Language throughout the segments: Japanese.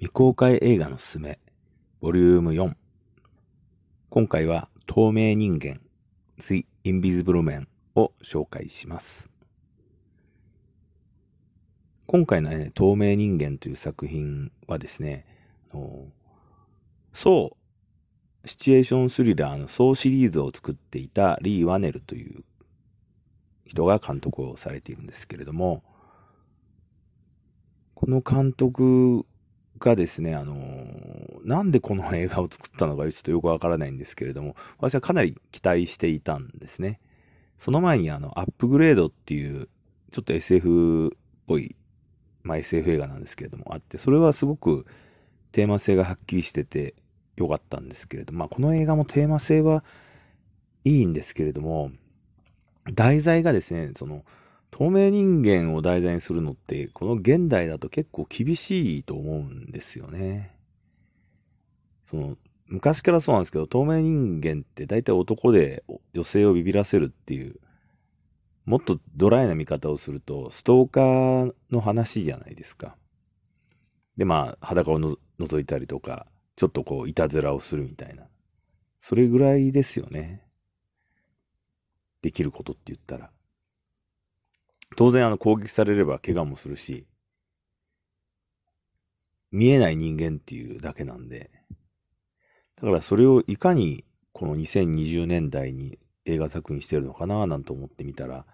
未公開映画のすすめ、ボリューム4。今回は透明人間、The Invisible Man を紹介します。今回の、ね、透明人間という作品はですね、そう、シチュエーションスリラーのそうシリーズを作っていたリー・ワネルという人が監督をされているんですけれども、この監督がですね、あのー、なんでこの映画を作ったのかちょっとよくわからないんですけれども、私はかなり期待していたんですね。その前にあの、アップグレードっていう、ちょっと SF っぽい、まあ SF 映画なんですけれども、あって、それはすごくテーマ性がはっきりしててよかったんですけれども、まあこの映画もテーマ性はいいんですけれども、題材がですね、その、透明人間を題材にするのって、この現代だと結構厳しいと思うんですよね。その、昔からそうなんですけど、透明人間って大体男で女性をビビらせるっていう、もっとドライな見方をすると、ストーカーの話じゃないですか。で、まあ、裸をの覗いたりとか、ちょっとこう、いたずらをするみたいな。それぐらいですよね。できることって言ったら。当然あの攻撃されれば怪我もするし、見えない人間っていうだけなんで、だからそれをいかにこの2020年代に映画作品してるのかななんて思ってみたら、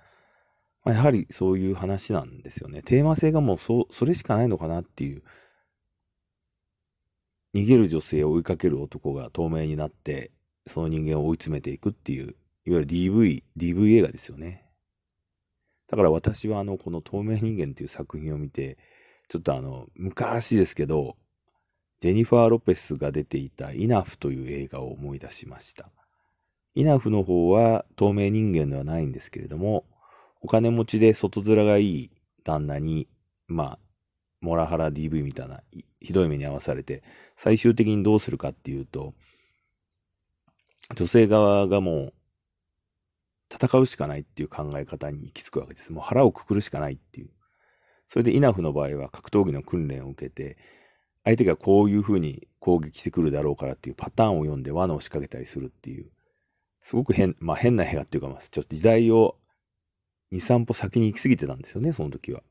まあ、やはりそういう話なんですよね。テーマ性がもうそそれしかないのかなっていう。逃げる女性を追いかける男が透明になって、その人間を追い詰めていくっていう、いわゆる DV、DV 映画ですよね。だから私はあの、この透明人間という作品を見て、ちょっとあの、昔ですけど、ジェニファー・ロペスが出ていたイナフという映画を思い出しました。イナフの方は透明人間ではないんですけれども、お金持ちで外面がいい旦那に、まあ、モラハラ DV みたいなひどい目に遭わされて、最終的にどうするかっていうと、女性側がもう戦うしかないっていう考え方に行き着くわけです。もう腹をくくるしかないっていう。それでイナフの場合は格闘技の訓練を受けて、相手がこういうふうに攻撃してくるだろうからっていうパターンを読んで罠を仕掛けたりするっていう、すごく変、まあ変な映画っていうか、まあちょっと時代を2、3歩先に行き過ぎてたんですよね、その時は。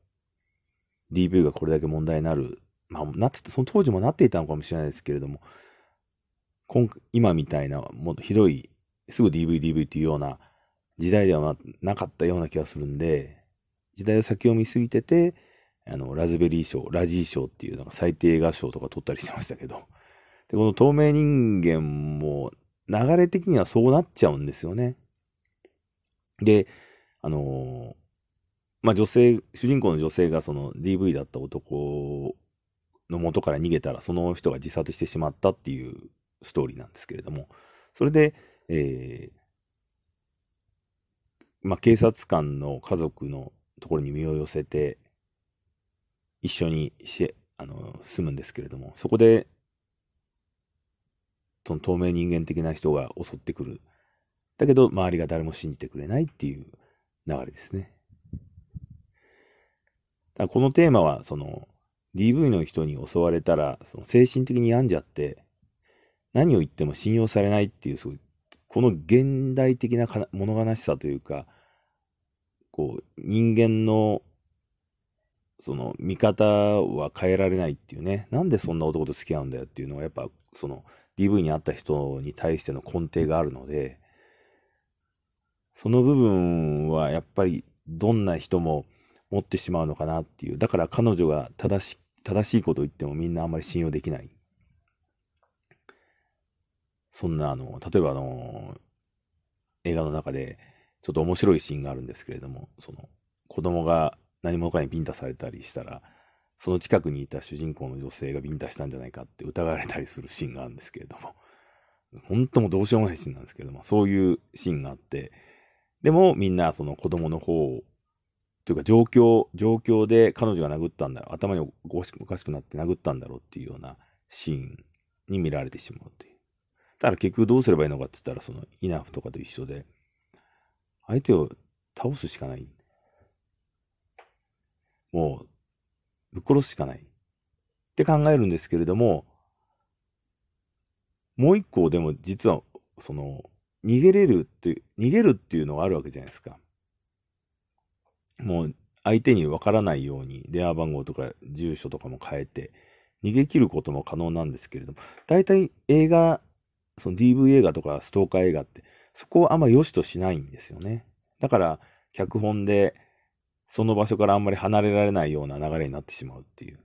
DV がこれだけ問題になる。まあ、なってその当時もなっていたのかもしれないですけれども、今今みたいな、もひどい、すぐ DV、DV っていうような時代ではなかったような気がするんで、時代を先を見すぎてて、あの、ラズベリー賞、ラジー賞っていうなんか最低映画賞とか取ったりしてましたけど、で、この透明人間も流れ的にはそうなっちゃうんですよね。で、あの、ま、女性、主人公の女性がその DV だった男の元から逃げたら、その人が自殺してしまったっていうストーリーなんですけれども、それで、えー、まあ、警察官の家族のところに身を寄せて、一緒にしあの住むんですけれども、そこで、その透明人間的な人が襲ってくる。だけど、周りが誰も信じてくれないっていう流れですね。だこのテーマは、その、DV の人に襲われたら、その精神的に病んじゃって、何を言っても信用されないっていう、そういう、この現代的な物悲しさというか、こう、人間の、その、見方は変えられないっていうね。なんでそんな男と付き合うんだよっていうのは、やっぱ、その、DV にあった人に対しての根底があるので、その部分はやっぱりどんな人も持ってしまうのかなっていう。だから彼女が正し正しいことを言ってもみんなあんまり信用できない。そんなあの、例えばあの、映画の中で、ちょっと面白いシーンがあるんですけれども、その子供が何者かにビンタされたりしたら、その近くにいた主人公の女性がビンタしたんじゃないかって疑われたりするシーンがあるんですけれども、本当もどうしようもないシーンなんですけども、そういうシーンがあって、でもみんなその子供の方というか状況、状況で彼女が殴ったんだろう、頭におかしくなって殴ったんだろうっていうようなシーンに見られてしまうという。だから結局どうすればいいのかって言ったら、そのイナフとかと一緒で、相手を倒すしかない。もう、ぶっ殺すしかない。って考えるんですけれども、もう一個でも実は、その、逃げれるっていう、逃げるっていうのがあるわけじゃないですか。もう相手にわからないように電話番号とか住所とかも変えて逃げ切ることも可能なんですけれども、大体映画、その DV 映画とかストーカー映画ってそこをあんま良しとしないんですよね。だから脚本でその場所からあんまり離れられないような流れになってしまうっていう。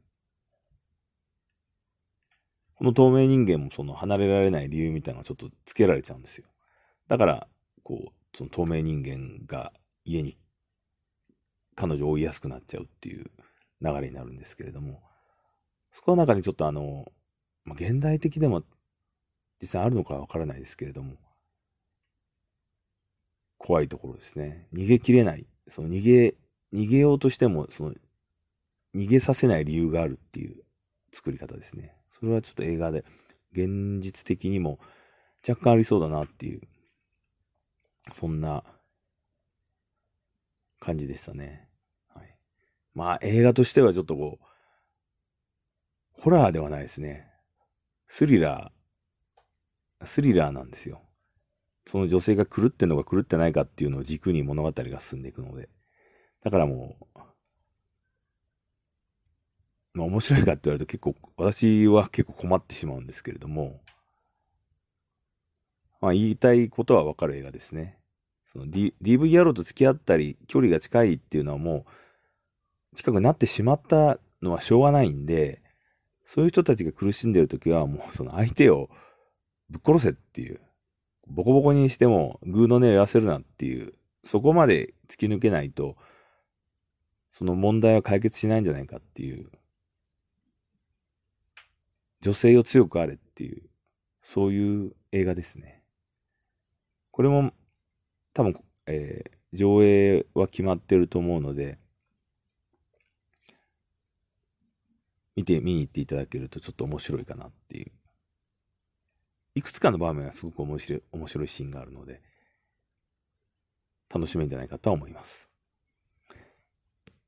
この透明人間もその離れられない理由みたいなのがちょっとつけられちゃうんですよ。だから、こう、その透明人間が家に彼女を追いやすくなっちゃうっていう流れになるんですけれども、そこの中にちょっとあの、まあ、現代的でも実際あるのかわからないですけれども、怖いところですね。逃げきれない。その逃げ、逃げようとしても、その、逃げさせない理由があるっていう作り方ですね。それはちょっと映画で、現実的にも若干ありそうだなっていう、そんな感じでしたね。はい。まあ映画としてはちょっとこう、ホラーではないですね。スリラー、スリラーなんですよ。その女性が狂ってんのか狂ってないかっていうのを軸に物語が進んでいくので。だからもう、まあ面白いかって言われると結構、私は結構困ってしまうんですけれども、まあ言いたいことはわかる映画ですね。その、DV 野郎と付き合ったり、距離が近いっていうのはもう、近くなってしまったのはしょうがないんで、そういう人たちが苦しんでる時はもうその相手をぶっ殺せっていう、ボコボコにしてもグーの音を言わせるなっていう、そこまで突き抜けないと、その問題は解決しないんじゃないかっていう女性を強くあれっていう、そういう映画ですね。これも多分、えー、上映は決まってると思うので、見て、見に行っていただけるとちょっと面白いかなっていう。いくつかの場面がすごく面白い、面白いシーンがあるので、楽しめるんじゃないかとは思います。